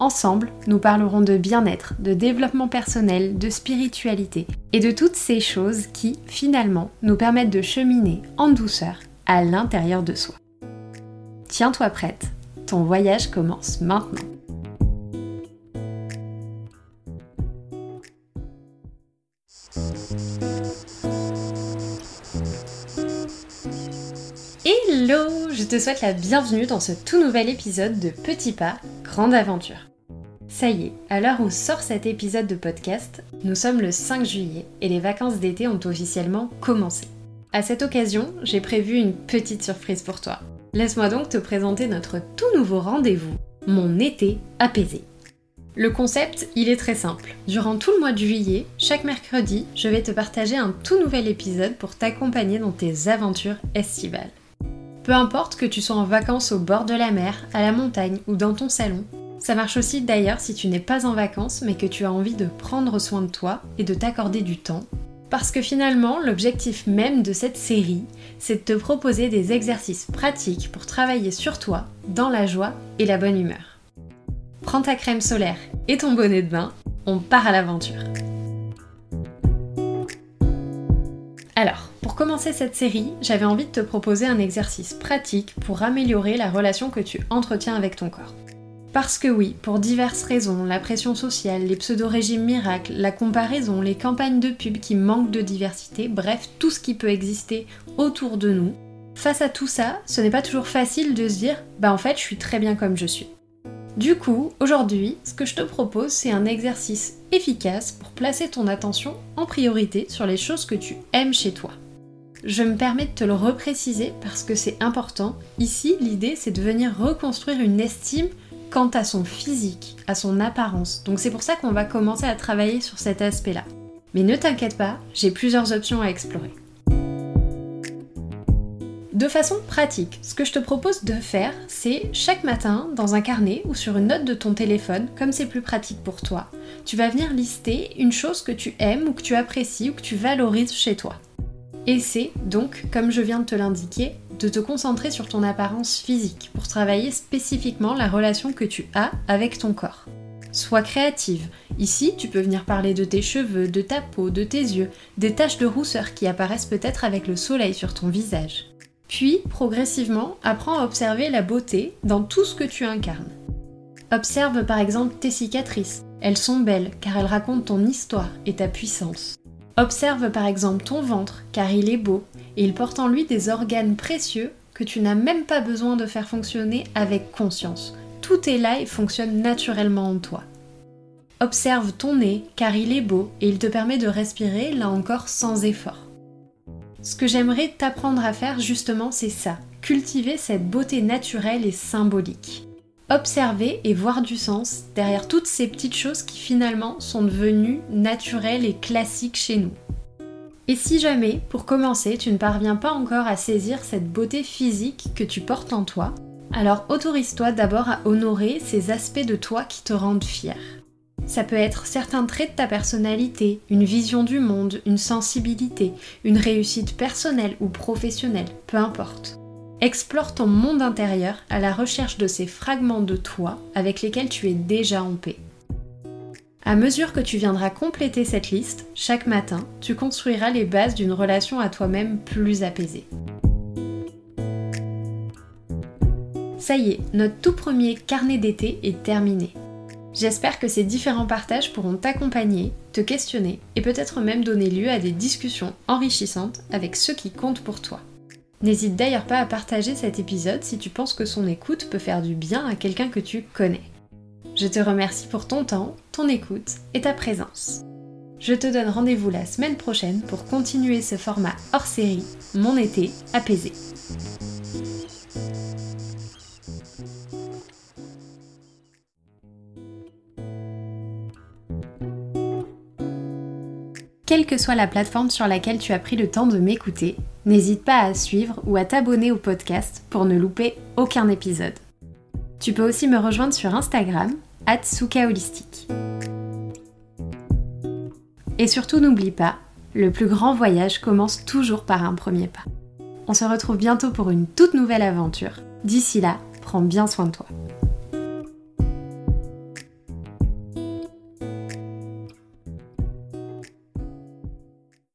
Ensemble, nous parlerons de bien-être, de développement personnel, de spiritualité et de toutes ces choses qui, finalement, nous permettent de cheminer en douceur à l'intérieur de soi. Tiens-toi prête, ton voyage commence maintenant. Hello, je te souhaite la bienvenue dans ce tout nouvel épisode de Petit Pas, Grande Aventure. Ça y est, à l'heure où sort cet épisode de podcast, nous sommes le 5 juillet et les vacances d'été ont officiellement commencé. À cette occasion, j'ai prévu une petite surprise pour toi. Laisse-moi donc te présenter notre tout nouveau rendez-vous, mon été apaisé. Le concept, il est très simple. Durant tout le mois de juillet, chaque mercredi, je vais te partager un tout nouvel épisode pour t'accompagner dans tes aventures estivales. Peu importe que tu sois en vacances au bord de la mer, à la montagne ou dans ton salon, ça marche aussi d'ailleurs si tu n'es pas en vacances mais que tu as envie de prendre soin de toi et de t'accorder du temps. Parce que finalement, l'objectif même de cette série, c'est de te proposer des exercices pratiques pour travailler sur toi, dans la joie et la bonne humeur. Prends ta crème solaire et ton bonnet de bain, on part à l'aventure. Alors, pour commencer cette série, j'avais envie de te proposer un exercice pratique pour améliorer la relation que tu entretiens avec ton corps. Parce que oui, pour diverses raisons, la pression sociale, les pseudo-régimes miracles, la comparaison, les campagnes de pub qui manquent de diversité, bref, tout ce qui peut exister autour de nous, face à tout ça, ce n'est pas toujours facile de se dire bah en fait je suis très bien comme je suis. Du coup, aujourd'hui, ce que je te propose, c'est un exercice efficace pour placer ton attention en priorité sur les choses que tu aimes chez toi. Je me permets de te le repréciser parce que c'est important. Ici, l'idée, c'est de venir reconstruire une estime quant à son physique, à son apparence. Donc c'est pour ça qu'on va commencer à travailler sur cet aspect-là. Mais ne t'inquiète pas, j'ai plusieurs options à explorer. De façon pratique, ce que je te propose de faire, c'est chaque matin, dans un carnet ou sur une note de ton téléphone, comme c'est plus pratique pour toi, tu vas venir lister une chose que tu aimes ou que tu apprécies ou que tu valorises chez toi. Et c'est donc, comme je viens de te l'indiquer, de te concentrer sur ton apparence physique pour travailler spécifiquement la relation que tu as avec ton corps. Sois créative. Ici, tu peux venir parler de tes cheveux, de ta peau, de tes yeux, des taches de rousseur qui apparaissent peut-être avec le soleil sur ton visage. Puis, progressivement, apprends à observer la beauté dans tout ce que tu incarnes. Observe par exemple tes cicatrices. Elles sont belles car elles racontent ton histoire et ta puissance. Observe par exemple ton ventre car il est beau et il porte en lui des organes précieux que tu n'as même pas besoin de faire fonctionner avec conscience. Tout est là et fonctionne naturellement en toi. Observe ton nez car il est beau et il te permet de respirer là encore sans effort. Ce que j'aimerais t'apprendre à faire justement c'est ça, cultiver cette beauté naturelle et symbolique. Observer et voir du sens derrière toutes ces petites choses qui finalement sont devenues naturelles et classiques chez nous. Et si jamais, pour commencer, tu ne parviens pas encore à saisir cette beauté physique que tu portes en toi, alors autorise-toi d'abord à honorer ces aspects de toi qui te rendent fier. Ça peut être certains traits de ta personnalité, une vision du monde, une sensibilité, une réussite personnelle ou professionnelle, peu importe. Explore ton monde intérieur à la recherche de ces fragments de toi avec lesquels tu es déjà en paix. À mesure que tu viendras compléter cette liste, chaque matin, tu construiras les bases d'une relation à toi-même plus apaisée. Ça y est, notre tout premier carnet d'été est terminé. J'espère que ces différents partages pourront t'accompagner, te questionner et peut-être même donner lieu à des discussions enrichissantes avec ceux qui comptent pour toi. N'hésite d'ailleurs pas à partager cet épisode si tu penses que son écoute peut faire du bien à quelqu'un que tu connais. Je te remercie pour ton temps, ton écoute et ta présence. Je te donne rendez-vous la semaine prochaine pour continuer ce format hors série, Mon été apaisé. Quelle que soit la plateforme sur laquelle tu as pris le temps de m'écouter, n'hésite pas à suivre ou à t'abonner au podcast pour ne louper aucun épisode. Tu peux aussi me rejoindre sur Instagram, @soukaholistique. Et surtout n'oublie pas, le plus grand voyage commence toujours par un premier pas. On se retrouve bientôt pour une toute nouvelle aventure. D'ici là, prends bien soin de toi.